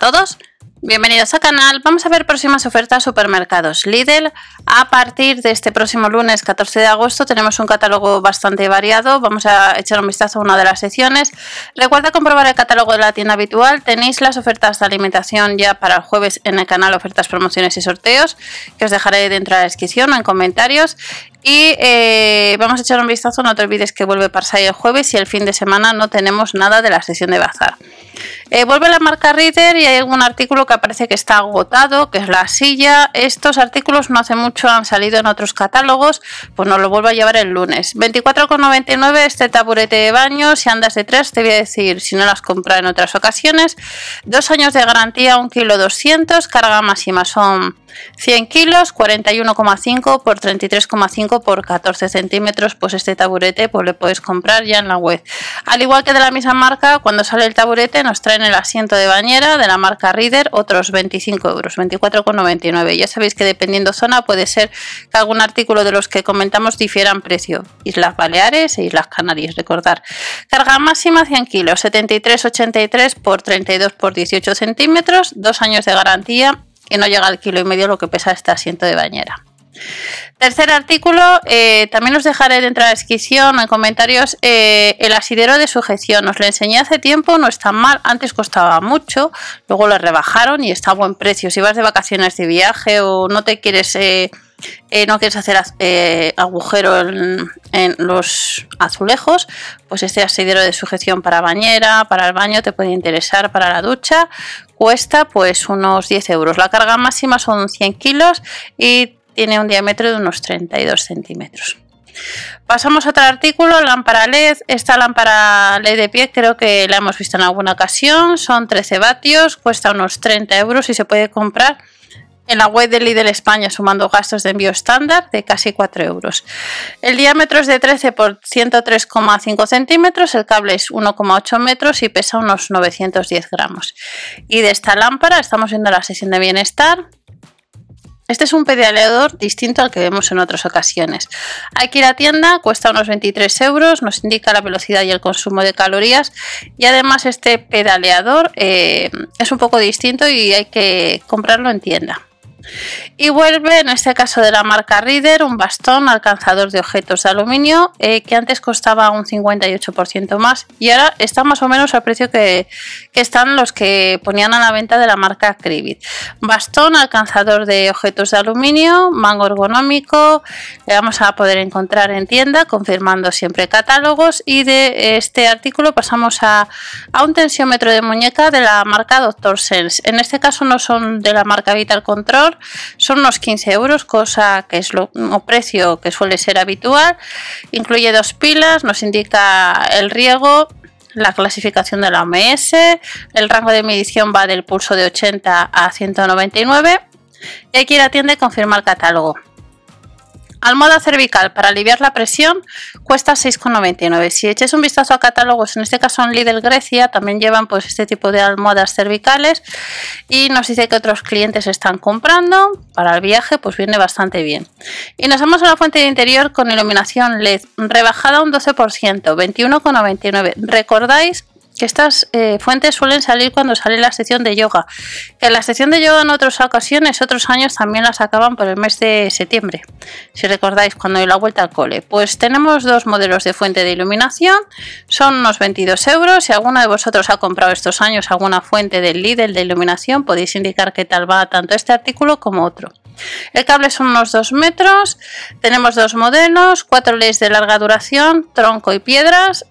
todos, bienvenidos al canal. Vamos a ver próximas ofertas supermercados Lidl. A partir de este próximo lunes 14 de agosto tenemos un catálogo bastante variado. Vamos a echar un vistazo a una de las secciones. Recuerda comprobar el catálogo de la tienda habitual. Tenéis las ofertas de alimentación ya para el jueves en el canal Ofertas, Promociones y Sorteos, que os dejaré dentro de la descripción o en comentarios. Y eh, vamos a echar un vistazo, no te olvides que vuelve Parsai el jueves y el fin de semana no tenemos nada de la sesión de bazar. Eh, vuelve la marca Reader y hay algún artículo que aparece que está agotado, que es la silla. Estos artículos no hace mucho han salido en otros catálogos, pues nos lo vuelvo a llevar el lunes. 24,99 este taburete de baño, si andas detrás te voy a decir si no las compras en otras ocasiones. Dos años de garantía, 1 kilo 200, carga máxima son 100 kilos, 41,5 por 33,5 por 14 centímetros, pues este taburete pues le puedes comprar ya en la web. Al igual que de la misma marca, cuando sale el taburete nos traen el asiento de bañera de la marca Reader, otros 25 euros, 24,99. Ya sabéis que dependiendo zona puede ser que algún artículo de los que comentamos difieran precio. Islas Baleares e Islas Canarias, recordar. Carga máxima 100 kilos, 73,83 por 32 por 18 centímetros, dos años de garantía y no llega al kilo y medio lo que pesa este asiento de bañera. Tercer artículo, eh, también os dejaré dentro de la descripción en comentarios eh, el asidero de sujeción. Os lo enseñé hace tiempo, no está mal, antes costaba mucho, luego lo rebajaron y está a buen precio. Si vas de vacaciones de viaje o no te quieres... Eh, no quieres hacer agujero en, en, los azulejos, pues este asidero de sujeción para bañera, para el baño te puede interesar para la ducha. Cuesta pues unos 10 euros. La carga máxima son 100 kilos y tiene un diámetro de unos 32 centímetros. Pasamos a otro artículo, lámpara LED. Esta lámpara LED de pie creo que la hemos visto en alguna ocasión. Son 13 vatios, cuesta unos 30 euros y se puede comprar en la web de Lidl España sumando gastos de envío estándar de casi 4 euros. El diámetro es de 13 por 103,5 centímetros, el cable es 1,8 metros y pesa unos 910 gramos. Y de esta lámpara estamos viendo la sesión de bienestar, este es un pedaleador distinto al que vemos en otras ocasiones. Hay que ir a tienda, cuesta unos 23 euros, nos indica la velocidad y el consumo de calorías y además este pedaleador eh, es un poco distinto y hay que comprarlo en tienda. Y vuelve, en este caso de la marca Reader, un bastón alcanzador de objetos de aluminio eh, que antes costaba un 58% más y ahora está más o menos al precio que, están los que ponían a la venta de la marca Cribit. Bastón alcanzador de objetos de aluminio, mango ergonómico, le vamos a poder encontrar en tienda, confirmando siempre catálogos. Y de este artículo pasamos a, a un tensiómetro de muñeca de la marca Doctor Sense. En este caso no son de la marca Vital Control son unos 15 euros, cosa que es lo precio que suele ser habitual. Incluye dos pilas, nos indica el riego, la clasificación de la OMS, el rango de medición va del pulso de 80 a 199 y aquí la tienda confirma el catálogo. Almohada cervical para aliviar la presión cuesta 6,99. Si eches un vistazo a catálogos, en este caso en Lidl Grecia, también llevan pues este tipo de almohadas cervicales y nos dice que otros clientes están comprando para el viaje, pues viene bastante bien. Y nos vamos a la fuente de interior con iluminación LED rebajada un 12%, 21,99. ¿Recordáis? Estas eh, fuentes suelen salir cuando sale la sección de yoga. Que la sección de yoga en otras ocasiones, otros años también la sacaban por el mes de septiembre. Si recordáis, cuando hay la vuelta al cole. Pues tenemos dos modelos de fuente de iluminación. Son unos 22 euros. Si alguno de vosotros ha comprado estos años alguna fuente del Lidl de iluminación, podéis indicar qué tal va tanto este artículo como otro. El cable son unos 2 metros, tenemos dos modelos, cuatro LEDs de larga duración, tronco y piedras,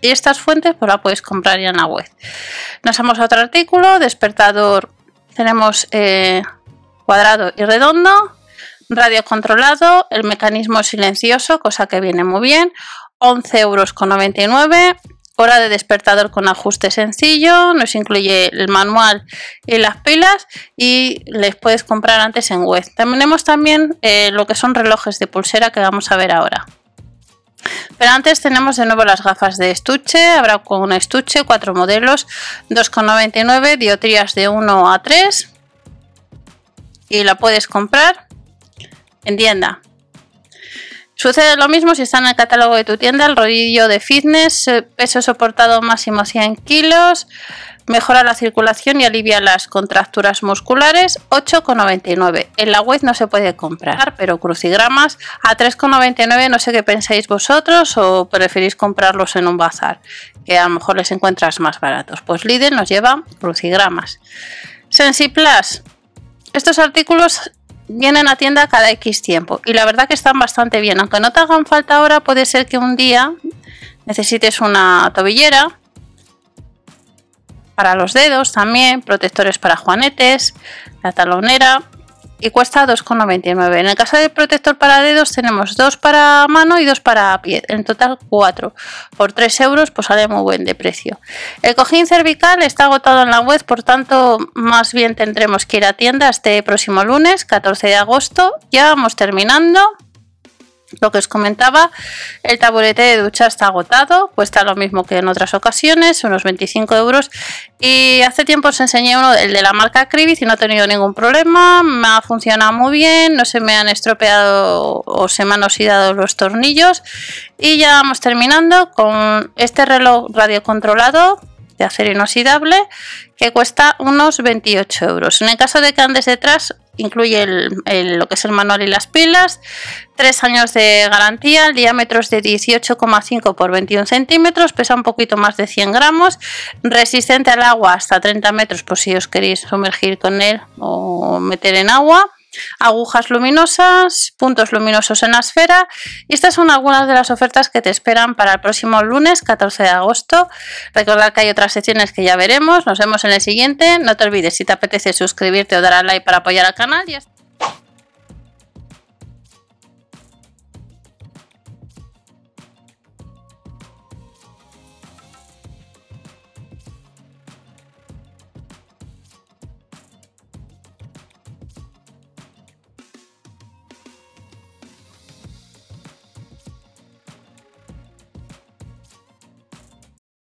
y estas fuentes pues las puedes comprar ya en la web. Nos vamos a otro artículo, despertador, tenemos eh, cuadrado y redondo, radio controlado, el mecanismo silencioso, cosa que viene muy bien, 11,99 euros. Hora de despertador con ajuste sencillo, nos incluye el manual y las pilas y les puedes comprar antes en web. Tenemos también eh, lo que son relojes de pulsera que vamos a ver ahora. Pero antes tenemos de nuevo las gafas de estuche, habrá con un estuche, cuatro modelos, 2,99, diotrías de 1 a 3 y la puedes comprar en tienda. Sucede lo mismo si está en el catálogo de tu tienda el rodillo de fitness, eh, peso soportado máximo 100 kilos, mejora la circulación y alivia las contracturas musculares, 8,99. En la web no se puede comprar, pero crucigramas a 3,99 no sé qué pensáis vosotros o preferís comprarlos en un bazar, que a lo mejor les encuentras más baratos. Pues Lidl nos lleva crucigramas. Sensiplas. Estos artículos vienen a tienda cada X tiempo y la verdad que están bastante bien. Aunque no te hagan falta ahora, puede ser que un día necesites una tobillera para los dedos también, protectores para juanetes, la talonera y cuesta 2,99. En el caso del protector para dedos tenemos dos para mano y dos para pie, en total 4. Por 3 euros pues sale muy buen de precio. El cojín cervical está agotado en la web, por tanto más bien tendremos que ir a tienda este próximo lunes, 14 de agosto. Ya vamos terminando lo que os comentaba, el taburete de ducha está agotado, cuesta lo mismo que en otras ocasiones, unos 25 euros. Y hace tiempo os enseñé uno, el de la marca Cribis, y no he tenido ningún problema, me ha funcionado muy bien, no se me han estropeado o se me han oxidado los tornillos. Y ya vamos terminando con este reloj radiocontrolado de acero inoxidable que cuesta unos 28 euros. En el caso de que andes detrás, incluye lo que es el manual y las pilas, 3 años de garantía, el diámetro es de 18,5 por 21 centímetros, pesa un poquito más de 100 gramos, resistente al agua hasta 30 metros por si os queréis sumergir con él o meter en agua agujas luminosas, puntos luminosos en la esfera. Y estas son algunas de las ofertas que te esperan para el próximo lunes 14 de agosto. Recordad que hay otras secciones que ya veremos, nos vemos en el siguiente, no te olvides si te apetece suscribirte o dar al like para apoyar al canal